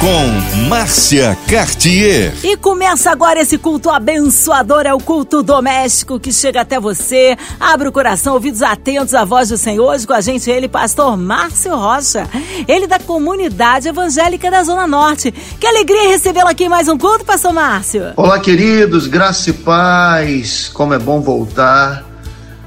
com Márcia Cartier. E começa agora esse culto abençoador, é o culto doméstico que chega até você. Abre o coração, ouvidos atentos à voz do Senhor. Hoje com a gente ele, pastor Márcio Rocha. Ele da comunidade evangélica da Zona Norte. Que alegria recebê-lo aqui em mais um culto, pastor Márcio. Olá, queridos, graça e paz. Como é bom voltar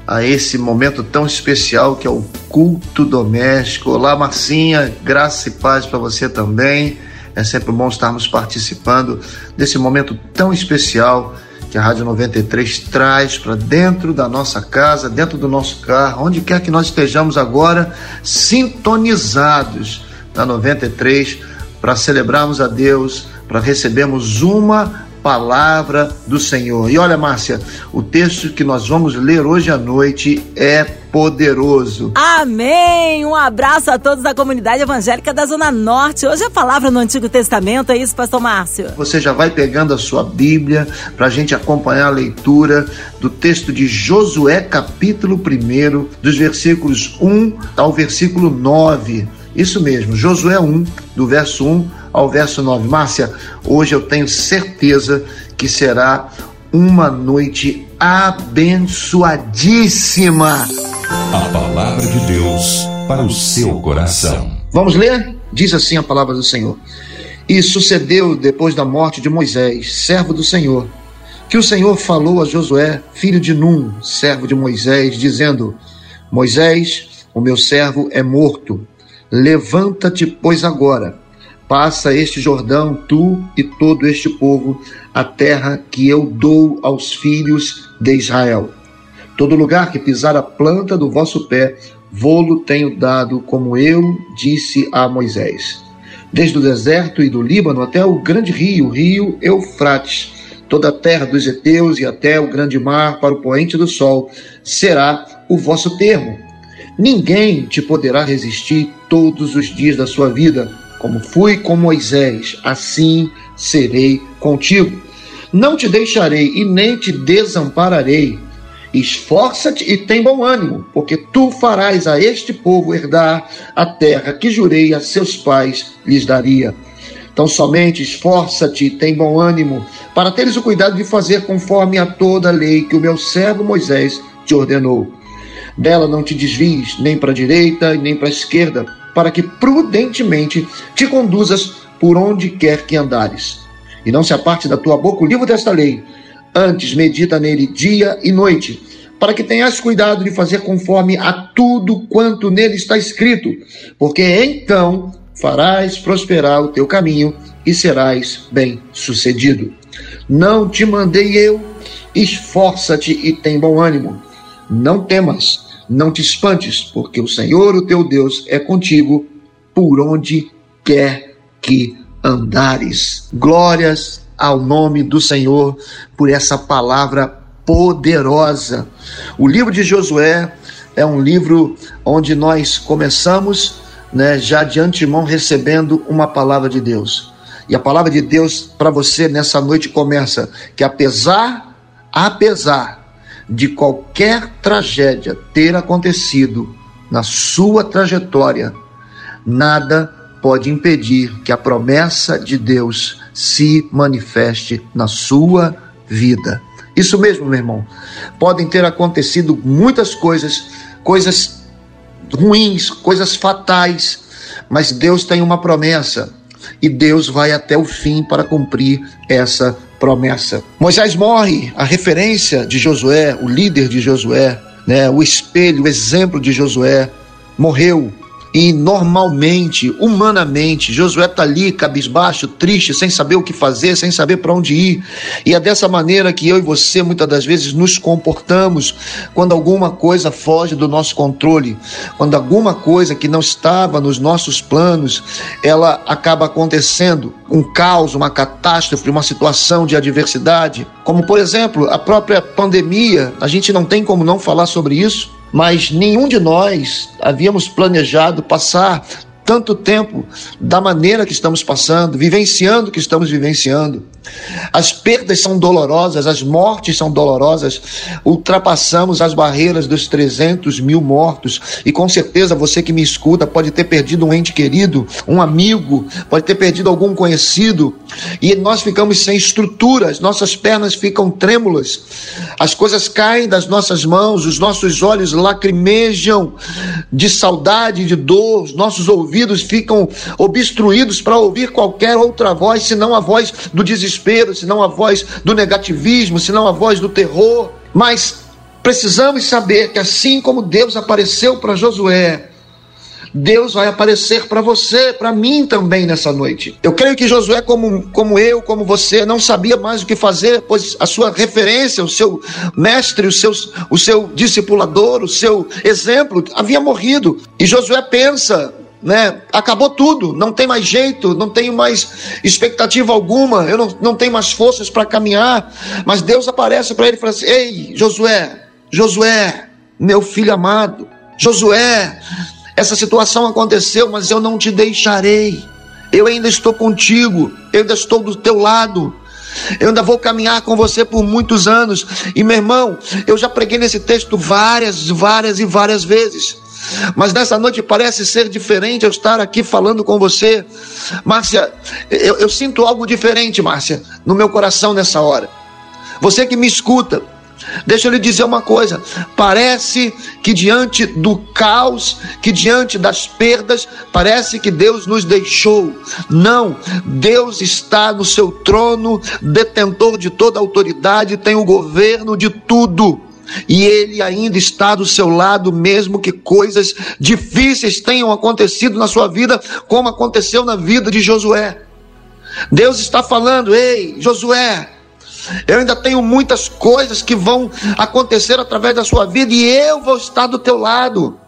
a esse momento tão especial que é o culto doméstico. Olá, Marcinha, graça e paz para você também. É sempre bom estarmos participando desse momento tão especial que a Rádio 93 traz para dentro da nossa casa, dentro do nosso carro, onde quer que nós estejamos agora, sintonizados na 93 para celebrarmos a Deus, para recebermos uma palavra do Senhor. E olha, Márcia, o texto que nós vamos ler hoje à noite é poderoso. Amém! Um abraço a todos da comunidade evangélica da Zona Norte. Hoje a palavra no Antigo Testamento, é isso, Pastor Márcio? Você já vai pegando a sua Bíblia para a gente acompanhar a leitura do texto de Josué, capítulo 1, dos versículos 1 ao versículo 9. Isso mesmo, Josué 1, do verso 1 ao verso 9. Márcia, hoje eu tenho certeza que será uma noite abençoadíssima. A palavra de Deus para o seu coração. Vamos ler? Diz assim a palavra do Senhor. E sucedeu depois da morte de Moisés, servo do Senhor, que o Senhor falou a Josué, filho de Num, servo de Moisés, dizendo: Moisés, o meu servo é morto. Levanta-te, pois agora Passa este Jordão, tu e todo este povo, a terra que eu dou aos filhos de Israel. Todo lugar que pisar a planta do vosso pé, vou-lo tenho dado, como eu disse a Moisés. Desde o deserto e do Líbano até o grande rio, o rio Eufrates, toda a terra dos heteus e até o grande mar para o poente do sol, será o vosso termo. Ninguém te poderá resistir todos os dias da sua vida como fui com Moisés, assim serei contigo. Não te deixarei e nem te desampararei. Esforça-te e tem bom ânimo, porque tu farás a este povo herdar a terra que jurei a seus pais lhes daria. Então somente esforça-te e tem bom ânimo, para teres o cuidado de fazer conforme a toda a lei que o meu servo Moisés te ordenou. Dela não te desvies nem para a direita nem para a esquerda, para que prudentemente te conduzas por onde quer que andares. E não se aparte da tua boca o livro desta lei, antes medita nele dia e noite, para que tenhas cuidado de fazer conforme a tudo quanto nele está escrito, porque então farás prosperar o teu caminho e serás bem-sucedido. Não te mandei eu, esforça-te e tem bom ânimo. Não temas, não te espantes, porque o Senhor, o teu Deus, é contigo por onde quer que andares. Glórias ao nome do Senhor por essa palavra poderosa. O livro de Josué é um livro onde nós começamos, né, já de antemão recebendo uma palavra de Deus. E a palavra de Deus para você nessa noite começa que apesar apesar de qualquer tragédia ter acontecido na sua trajetória, nada pode impedir que a promessa de Deus se manifeste na sua vida. Isso mesmo, meu irmão. Podem ter acontecido muitas coisas, coisas ruins, coisas fatais, mas Deus tem uma promessa e Deus vai até o fim para cumprir essa promessa. Moisés morre, a referência de Josué, o líder de Josué, né, o espelho, o exemplo de Josué, morreu e normalmente, humanamente, Josué está ali, cabisbaixo, triste, sem saber o que fazer, sem saber para onde ir. E é dessa maneira que eu e você muitas das vezes nos comportamos quando alguma coisa foge do nosso controle, quando alguma coisa que não estava nos nossos planos, ela acaba acontecendo, um caos, uma catástrofe, uma situação de adversidade, como por exemplo a própria pandemia. A gente não tem como não falar sobre isso mas nenhum de nós havíamos planejado passar tanto tempo da maneira que estamos passando, vivenciando o que estamos vivenciando. As perdas são dolorosas, as mortes são dolorosas. Ultrapassamos as barreiras dos 300 mil mortos. E com certeza você que me escuta pode ter perdido um ente querido, um amigo, pode ter perdido algum conhecido. E nós ficamos sem estruturas, nossas pernas ficam trêmulas, as coisas caem das nossas mãos, os nossos olhos lacrimejam de saudade, de dor, os nossos ouvidos ficam obstruídos para ouvir qualquer outra voz senão a voz do desespero desespero, senão a voz do negativismo, senão a voz do terror. Mas precisamos saber que assim como Deus apareceu para Josué, Deus vai aparecer para você, para mim também nessa noite. Eu creio que Josué, como, como eu, como você, não sabia mais o que fazer, pois a sua referência, o seu mestre, o seu, o seu discipulador, o seu exemplo havia morrido. E Josué pensa: né? Acabou tudo, não tem mais jeito, não tenho mais expectativa alguma, eu não, não tenho mais forças para caminhar. Mas Deus aparece para ele e fala assim: Ei, Josué, Josué, meu filho amado, Josué, essa situação aconteceu, mas eu não te deixarei. Eu ainda estou contigo, eu ainda estou do teu lado. Eu ainda vou caminhar com você por muitos anos. E meu irmão, eu já preguei nesse texto várias, várias e várias vezes. Mas nessa noite parece ser diferente eu estar aqui falando com você. Márcia, eu, eu sinto algo diferente, Márcia, no meu coração nessa hora. Você que me escuta, Deixa eu lhe dizer uma coisa: parece que diante do caos, que diante das perdas, parece que Deus nos deixou. Não, Deus está no seu trono, detentor de toda autoridade, tem o governo de tudo e Ele ainda está do seu lado, mesmo que coisas difíceis tenham acontecido na sua vida, como aconteceu na vida de Josué. Deus está falando: ei, Josué, eu ainda tenho muitas coisas que vão acontecer através da sua vida e eu vou estar do teu lado.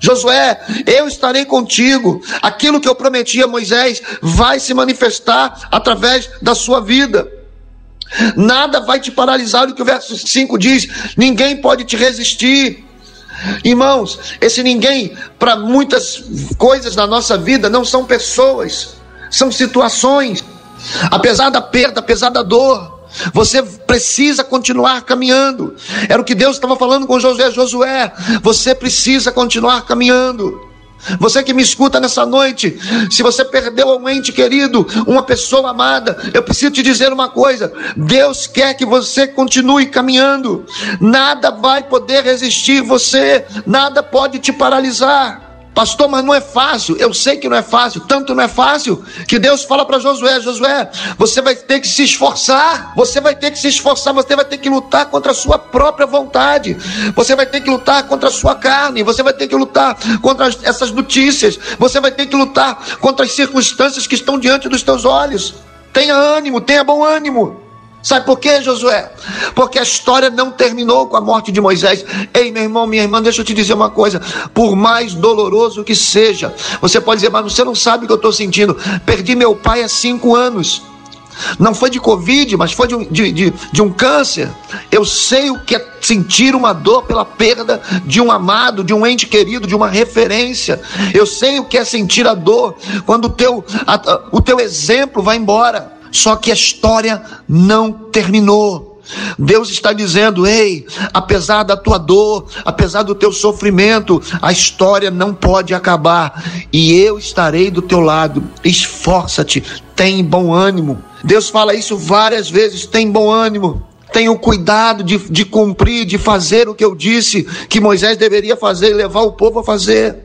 Josué, eu estarei contigo. Aquilo que eu prometi a Moisés vai se manifestar através da sua vida. Nada vai te paralisar, o que o verso 5 diz: ninguém pode te resistir. Irmãos, esse ninguém, para muitas coisas na nossa vida, não são pessoas, são situações. Apesar da perda, apesar da dor, você precisa continuar caminhando. Era o que Deus estava falando com Josué. Josué, você precisa continuar caminhando. Você que me escuta nessa noite, se você perdeu um ente querido, uma pessoa amada, eu preciso te dizer uma coisa: Deus quer que você continue caminhando, nada vai poder resistir você, nada pode te paralisar. Pastor, mas não é fácil. Eu sei que não é fácil. Tanto não é fácil que Deus fala para Josué: Josué, você vai ter que se esforçar. Você vai ter que se esforçar. Você vai ter que lutar contra a sua própria vontade. Você vai ter que lutar contra a sua carne. Você vai ter que lutar contra essas notícias. Você vai ter que lutar contra as circunstâncias que estão diante dos teus olhos. Tenha ânimo, tenha bom ânimo. Sabe por quê, Josué? Porque a história não terminou com a morte de Moisés. Ei, meu irmão, minha irmã, deixa eu te dizer uma coisa. Por mais doloroso que seja, você pode dizer, mas você não sabe o que eu estou sentindo. Perdi meu pai há cinco anos. Não foi de Covid, mas foi de um, de, de, de um câncer. Eu sei o que é sentir uma dor pela perda de um amado, de um ente querido, de uma referência. Eu sei o que é sentir a dor quando o teu, a, o teu exemplo vai embora. Só que a história não terminou. Deus está dizendo: ei, apesar da tua dor, apesar do teu sofrimento, a história não pode acabar e eu estarei do teu lado. Esforça-te, tem bom ânimo. Deus fala isso várias vezes: tem bom ânimo. Tenha o cuidado de, de cumprir, de fazer o que eu disse que Moisés deveria fazer levar o povo a fazer.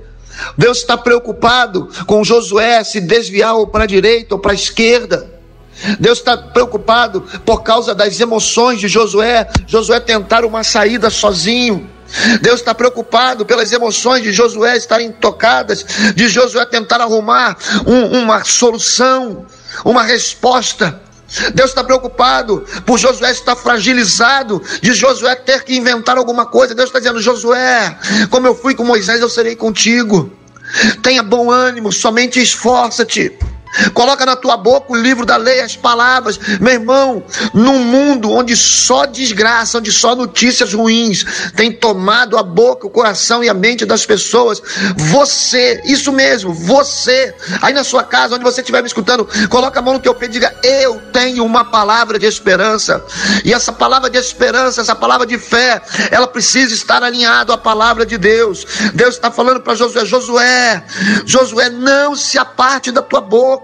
Deus está preocupado com Josué se desviar ou para a direita ou para a esquerda. Deus está preocupado por causa das emoções de Josué. Josué tentar uma saída sozinho. Deus está preocupado pelas emoções de Josué estarem tocadas, de Josué tentar arrumar um, uma solução, uma resposta. Deus está preocupado por Josué estar fragilizado, de Josué ter que inventar alguma coisa. Deus está dizendo: Josué, como eu fui com Moisés, eu serei contigo. Tenha bom ânimo, somente esforça-te. Coloca na tua boca o livro da lei, as palavras. Meu irmão, num mundo onde só desgraça, onde só notícias ruins tem tomado a boca, o coração e a mente das pessoas, você, isso mesmo, você, aí na sua casa, onde você estiver me escutando, coloca a mão no teu peito e diga: Eu tenho uma palavra de esperança. E essa palavra de esperança, essa palavra de fé, ela precisa estar alinhada à palavra de Deus. Deus está falando para Josué: Josué, Josué, não se aparte da tua boca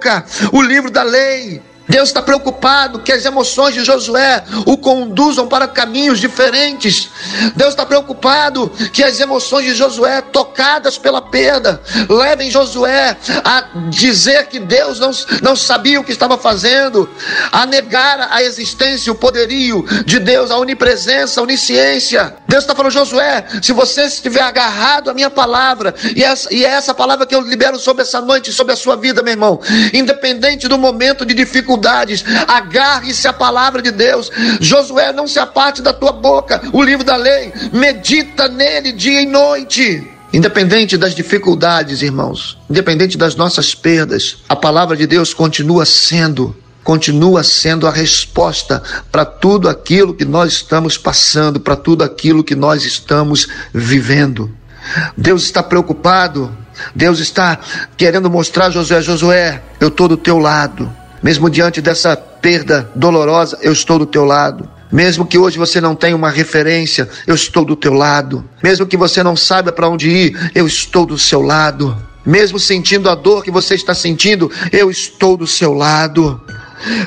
o livro da lei. Deus está preocupado que as emoções de Josué o conduzam para caminhos diferentes. Deus está preocupado que as emoções de Josué, tocadas pela perda, levem Josué a dizer que Deus não, não sabia o que estava fazendo, a negar a existência, o poderio de Deus, a onipresença, a onisciência. Deus está falando, Josué, se você estiver agarrado à minha palavra, e essa, e é essa palavra que eu libero sobre essa noite, sobre a sua vida, meu irmão, independente do momento de dificuldade, dificuldades, agarre-se à palavra de Deus. Josué, não se aparte da tua boca o livro da lei, medita nele dia e noite. Independente das dificuldades, irmãos, independente das nossas perdas, a palavra de Deus continua sendo continua sendo a resposta para tudo aquilo que nós estamos passando, para tudo aquilo que nós estamos vivendo. Deus está preocupado, Deus está querendo mostrar a Josué: Josué, eu estou do teu lado. Mesmo diante dessa perda dolorosa, eu estou do teu lado. Mesmo que hoje você não tenha uma referência, eu estou do teu lado. Mesmo que você não saiba para onde ir, eu estou do seu lado. Mesmo sentindo a dor que você está sentindo, eu estou do seu lado.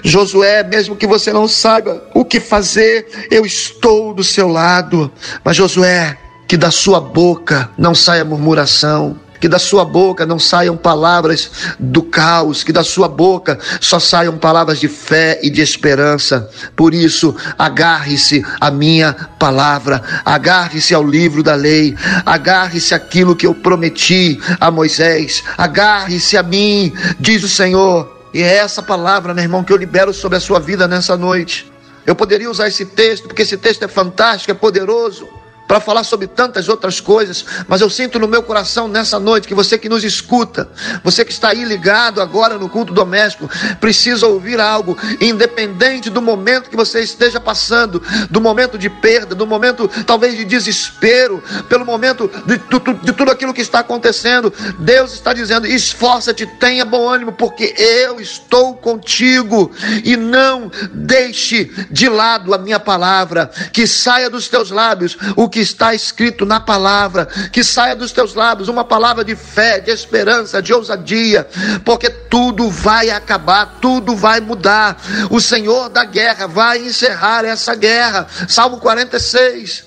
Josué, mesmo que você não saiba o que fazer, eu estou do seu lado. Mas Josué, que da sua boca não saia murmuração, que da sua boca não saiam palavras do caos, que da sua boca só saiam palavras de fé e de esperança. Por isso, agarre-se à minha palavra, agarre-se ao livro da lei, agarre-se àquilo que eu prometi a Moisés, agarre-se a mim, diz o Senhor. E é essa palavra, meu irmão, que eu libero sobre a sua vida nessa noite. Eu poderia usar esse texto, porque esse texto é fantástico, é poderoso para falar sobre tantas outras coisas, mas eu sinto no meu coração nessa noite que você que nos escuta, você que está aí ligado agora no culto doméstico, precisa ouvir algo, independente do momento que você esteja passando, do momento de perda, do momento talvez de desespero, pelo momento de, de, tudo aquilo que está acontecendo. Deus está dizendo: esforça-te, tenha bom ânimo, porque eu estou contigo e não deixe de lado a minha palavra, que saia dos teus lábios o que está escrito na palavra, que saia dos teus lábios uma palavra de fé, de esperança, de ousadia, porque tudo vai acabar, tudo vai mudar. O Senhor da guerra vai encerrar essa guerra. Salmo 46.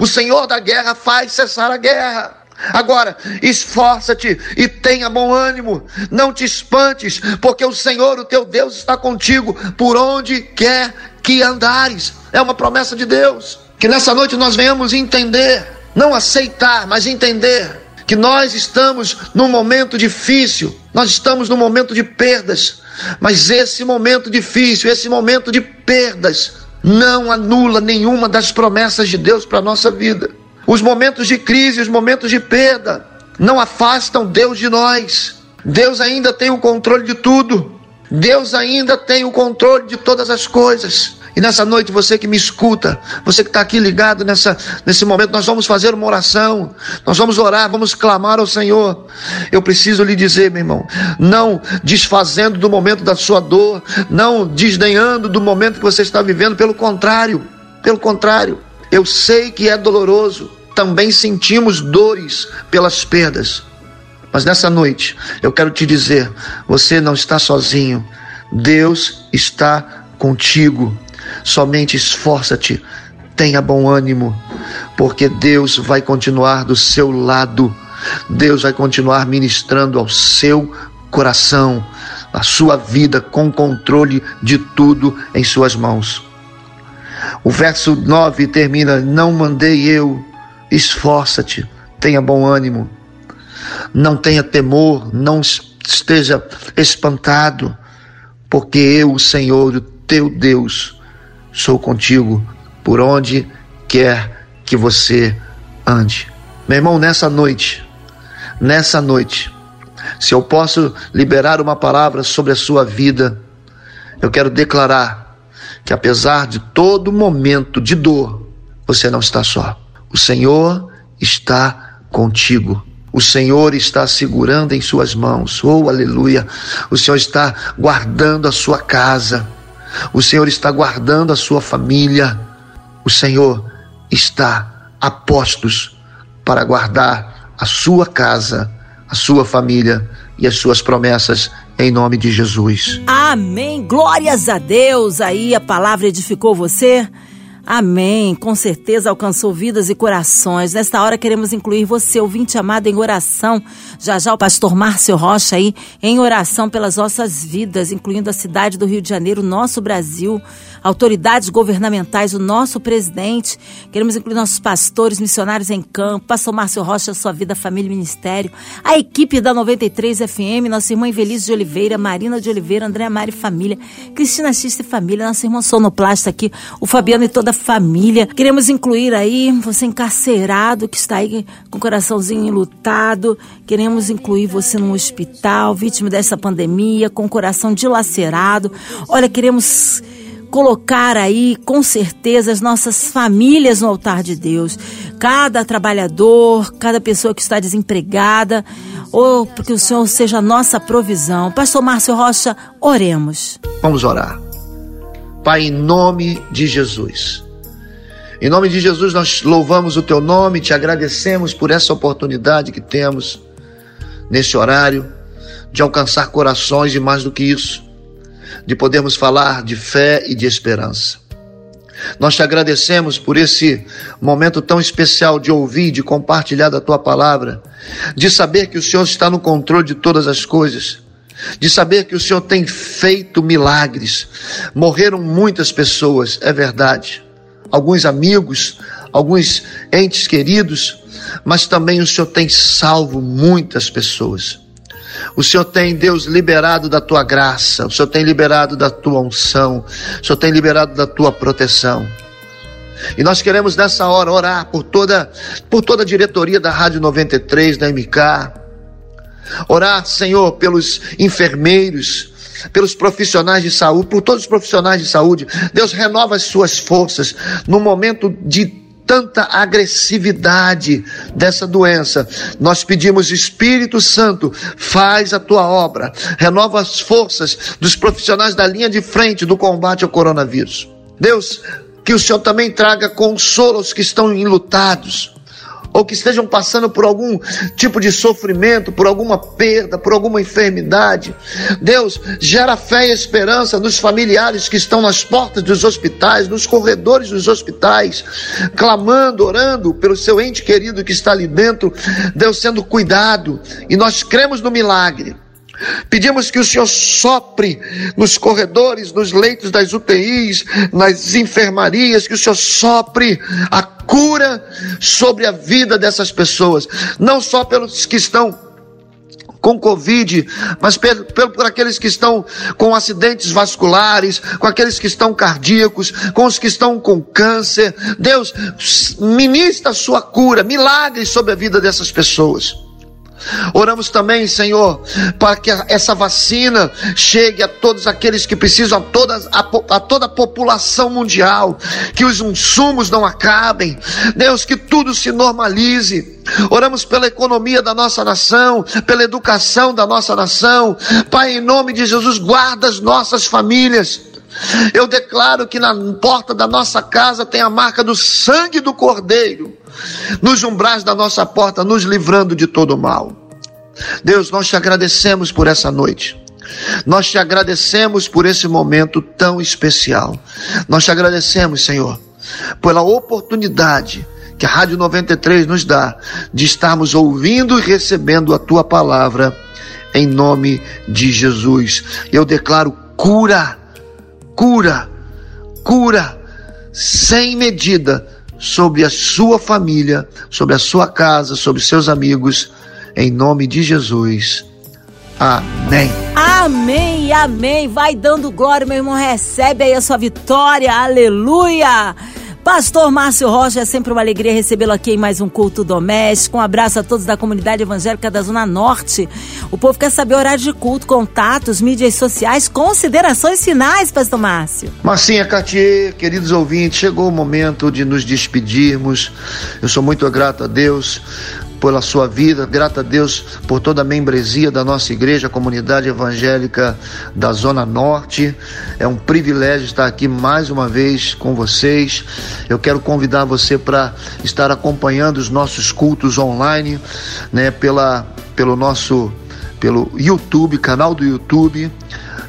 O Senhor da guerra faz cessar a guerra. Agora, esforça-te e tenha bom ânimo, não te espantes, porque o Senhor, o teu Deus, está contigo por onde quer que andares. É uma promessa de Deus. Que nessa noite nós venhamos entender, não aceitar, mas entender que nós estamos num momento difícil, nós estamos num momento de perdas, mas esse momento difícil, esse momento de perdas, não anula nenhuma das promessas de Deus para a nossa vida. Os momentos de crise, os momentos de perda, não afastam Deus de nós. Deus ainda tem o controle de tudo. Deus ainda tem o controle de todas as coisas. E nessa noite, você que me escuta, você que está aqui ligado nessa, nesse momento, nós vamos fazer uma oração, nós vamos orar, vamos clamar ao Senhor. Eu preciso lhe dizer, meu irmão, não desfazendo do momento da sua dor, não desdenhando do momento que você está vivendo, pelo contrário, pelo contrário, eu sei que é doloroso, também sentimos dores pelas perdas. Mas nessa noite, eu quero te dizer: você não está sozinho, Deus está contigo. Somente esforça-te, tenha bom ânimo, porque Deus vai continuar do seu lado. Deus vai continuar ministrando ao seu coração, a sua vida com controle de tudo em suas mãos. O verso 9 termina: Não mandei eu, esforça-te, tenha bom ânimo, não tenha temor, não esteja espantado, porque eu, o Senhor, o teu Deus, sou contigo por onde quer que você ande. Meu irmão, nessa noite, nessa noite, Se eu posso liberar uma palavra sobre a sua vida, eu quero declarar que apesar de todo momento de dor, você não está só. O Senhor está contigo. O Senhor está segurando em suas mãos. Oh, aleluia. O Senhor está guardando a sua casa. O Senhor está guardando a sua família. O Senhor está a postos para guardar a sua casa, a sua família e as suas promessas em nome de Jesus. Amém. Glórias a Deus. Aí a palavra edificou você. Amém. Com certeza alcançou vidas e corações. Nesta hora queremos incluir você, ouvinte amado, em oração. Já já o pastor Márcio Rocha aí, em oração pelas nossas vidas, incluindo a cidade do Rio de Janeiro, nosso Brasil, autoridades governamentais, o nosso presidente. Queremos incluir nossos pastores, missionários em campo, pastor Márcio Rocha, sua vida, família e ministério, a equipe da 93 FM, nossa irmã Invelise de Oliveira, Marina de Oliveira, Andréa Mari Família, Cristina Xista e Família, nossa irmã Sonoplasta aqui, o Fabiano e toda a família. Queremos incluir aí você encarcerado que está aí com o coraçãozinho enlutado. Queremos incluir você no hospital, vítima dessa pandemia, com o coração dilacerado. Olha, queremos colocar aí com certeza as nossas famílias no altar de Deus. Cada trabalhador, cada pessoa que está desempregada, ou porque o Senhor seja a nossa provisão. Pastor Márcio Rocha, oremos. Vamos orar. Pai, em nome de Jesus. Em nome de Jesus, nós louvamos o teu nome, te agradecemos por essa oportunidade que temos nesse horário de alcançar corações e mais do que isso, de podermos falar de fé e de esperança. Nós te agradecemos por esse momento tão especial de ouvir, de compartilhar da tua palavra, de saber que o Senhor está no controle de todas as coisas, de saber que o Senhor tem feito milagres. Morreram muitas pessoas, é verdade alguns amigos, alguns entes queridos, mas também o Senhor tem salvo muitas pessoas. O Senhor tem, Deus, liberado da tua graça, o Senhor tem liberado da tua unção, o Senhor tem liberado da tua proteção. E nós queremos nessa hora orar por toda, por toda a diretoria da Rádio 93, da MK. Orar, Senhor, pelos enfermeiros, pelos profissionais de saúde, por todos os profissionais de saúde. Deus renova as suas forças no momento de tanta agressividade dessa doença. Nós pedimos, Espírito Santo, faz a tua obra, renova as forças dos profissionais da linha de frente do combate ao coronavírus. Deus, que o Senhor também traga consolo aos que estão enlutados ou que estejam passando por algum tipo de sofrimento, por alguma perda, por alguma enfermidade. Deus, gera fé e esperança nos familiares que estão nas portas dos hospitais, nos corredores dos hospitais, clamando, orando pelo seu ente querido que está ali dentro, Deus sendo cuidado, e nós cremos no milagre. Pedimos que o Senhor sopre nos corredores, nos leitos das UTIs, nas enfermarias, que o Senhor sopre a cura sobre a vida dessas pessoas, não só pelos que estão com Covid, mas por, por, aqueles que estão com acidentes vasculares, com aqueles que estão cardíacos, com os que estão com câncer. Deus, ministra a sua cura, milagres sobre a vida dessas pessoas. Oramos também, Senhor, para que essa vacina chegue a todos aqueles que precisam, a, todas, a, a toda a população mundial, que os insumos não acabem, Deus, que tudo se normalize. Oramos pela economia da nossa nação, pela educação da nossa nação. Pai, em nome de Jesus, guarda as nossas famílias. Eu declaro que na porta da nossa casa tem a marca do sangue do Cordeiro nos umbrais da nossa porta, nos livrando de todo mal. Deus, nós te agradecemos por essa noite. Nós te agradecemos por esse momento tão especial. Nós te agradecemos, Senhor, pela oportunidade que a Rádio 93 nos dá de estarmos ouvindo e recebendo a tua palavra em nome de Jesus. Eu declaro cura, cura, cura, sem medida sobre a sua família, sobre a sua casa, sobre seus amigos, em nome de Jesus. Amém. Amém, amém. Vai dando glória, meu irmão. Recebe aí a sua vitória. Aleluia. Pastor Márcio Rocha, é sempre uma alegria recebê-lo aqui em mais um culto doméstico. Um abraço a todos da comunidade evangélica da Zona Norte. O povo quer saber horário de culto, contatos, mídias sociais, considerações finais, Pastor Márcio. Marcinha Cartier, queridos ouvintes, chegou o momento de nos despedirmos. Eu sou muito grato a Deus pela sua vida, grato a Deus por toda a membresia da nossa igreja, comunidade evangélica da Zona Norte. É um privilégio estar aqui mais uma vez com vocês. Eu quero convidar você para estar acompanhando os nossos cultos online, né, pela, pelo nosso pelo YouTube, canal do YouTube, uh,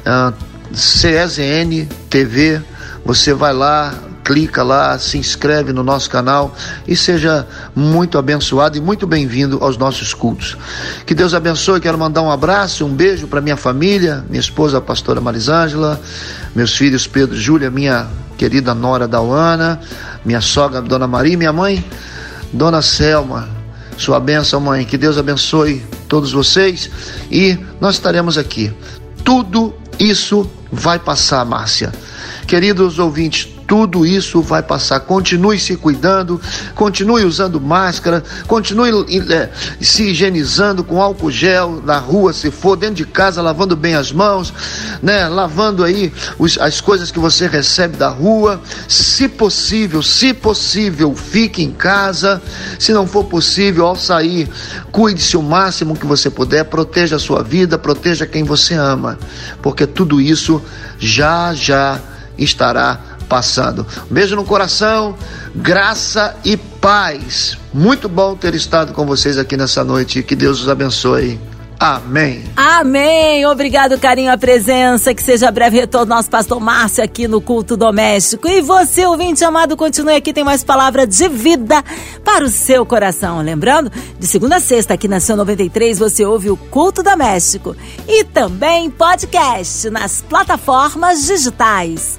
ah, CSN TV. Você vai lá, clica lá, se inscreve no nosso canal e seja muito abençoado e muito bem-vindo aos nossos cultos. Que Deus abençoe. Quero mandar um abraço, um beijo para minha família, minha esposa, a pastora Marisângela, meus filhos Pedro e Júlia, minha querida nora Dauana, minha sogra Dona Maria, minha mãe Dona Selma. Sua bênção, mãe. Que Deus abençoe todos vocês e nós estaremos aqui. Tudo isso vai passar, Márcia. Queridos ouvintes, tudo isso vai passar. Continue se cuidando, continue usando máscara, continue é, se higienizando com álcool gel na rua, se for, dentro de casa, lavando bem as mãos, né? Lavando aí os, as coisas que você recebe da rua. Se possível, se possível, fique em casa. Se não for possível, ao sair, cuide-se o máximo que você puder, proteja a sua vida, proteja quem você ama, porque tudo isso já já estará passando. Beijo no coração, graça e paz. Muito bom ter estado com vocês aqui nessa noite. Que Deus os abençoe. Amém. Amém. Obrigado, carinho, a presença. Que seja breve retorno nosso pastor Márcio aqui no culto doméstico. E você, ouvinte amado, continue aqui, tem mais palavra de vida para o seu coração. Lembrando, de segunda a sexta, aqui na Seu 93, você ouve o culto doméstico e também podcast nas plataformas digitais